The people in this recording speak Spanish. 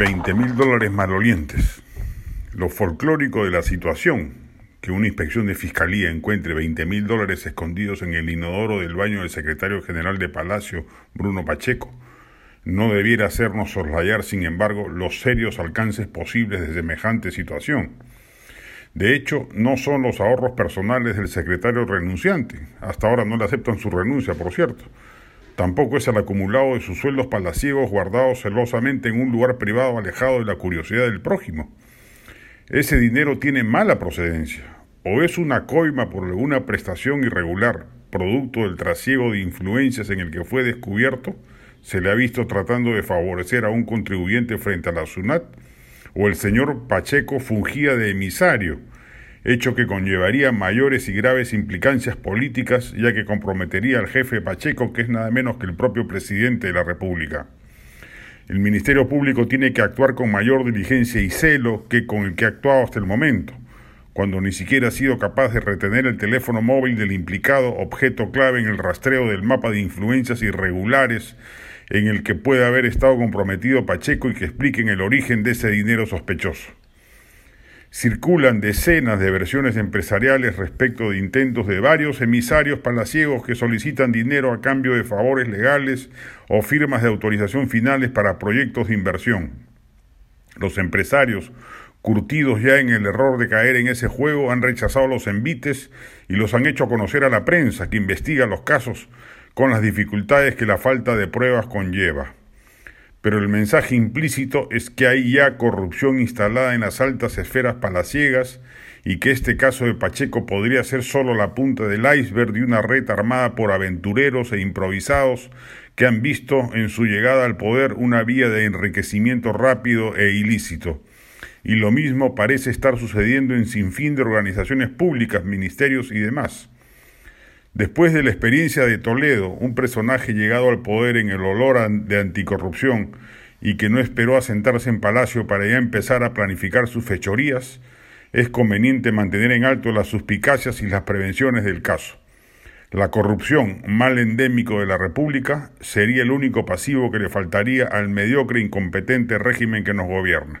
20 mil dólares malolientes. Lo folclórico de la situación, que una inspección de fiscalía encuentre 20 mil dólares escondidos en el inodoro del baño del secretario general de Palacio, Bruno Pacheco, no debiera hacernos soslayar, sin embargo, los serios alcances posibles de semejante situación. De hecho, no son los ahorros personales del secretario renunciante. Hasta ahora no le aceptan su renuncia, por cierto Tampoco es el acumulado de sus sueldos palaciegos guardados celosamente en un lugar privado alejado de la curiosidad del prójimo. Ese dinero tiene mala procedencia, o es una coima por alguna prestación irregular, producto del trasiego de influencias en el que fue descubierto, se le ha visto tratando de favorecer a un contribuyente frente a la SUNAT, o el señor Pacheco fungía de emisario, hecho que conllevaría mayores y graves implicancias políticas, ya que comprometería al jefe Pacheco, que es nada menos que el propio presidente de la República. El Ministerio Público tiene que actuar con mayor diligencia y celo que con el que ha actuado hasta el momento, cuando ni siquiera ha sido capaz de retener el teléfono móvil del implicado, objeto clave en el rastreo del mapa de influencias irregulares en el que puede haber estado comprometido Pacheco y que expliquen el origen de ese dinero sospechoso. Circulan decenas de versiones empresariales respecto de intentos de varios emisarios palaciegos que solicitan dinero a cambio de favores legales o firmas de autorización finales para proyectos de inversión. Los empresarios, curtidos ya en el error de caer en ese juego, han rechazado los envites y los han hecho conocer a la prensa que investiga los casos con las dificultades que la falta de pruebas conlleva pero el mensaje implícito es que hay ya corrupción instalada en las altas esferas palaciegas y que este caso de Pacheco podría ser solo la punta del iceberg de una red armada por aventureros e improvisados que han visto en su llegada al poder una vía de enriquecimiento rápido e ilícito. Y lo mismo parece estar sucediendo en sinfín de organizaciones públicas, ministerios y demás. Después de la experiencia de Toledo, un personaje llegado al poder en el olor de anticorrupción y que no esperó a sentarse en palacio para ya empezar a planificar sus fechorías, es conveniente mantener en alto las suspicacias y las prevenciones del caso. La corrupción, mal endémico de la República, sería el único pasivo que le faltaría al mediocre e incompetente régimen que nos gobierna.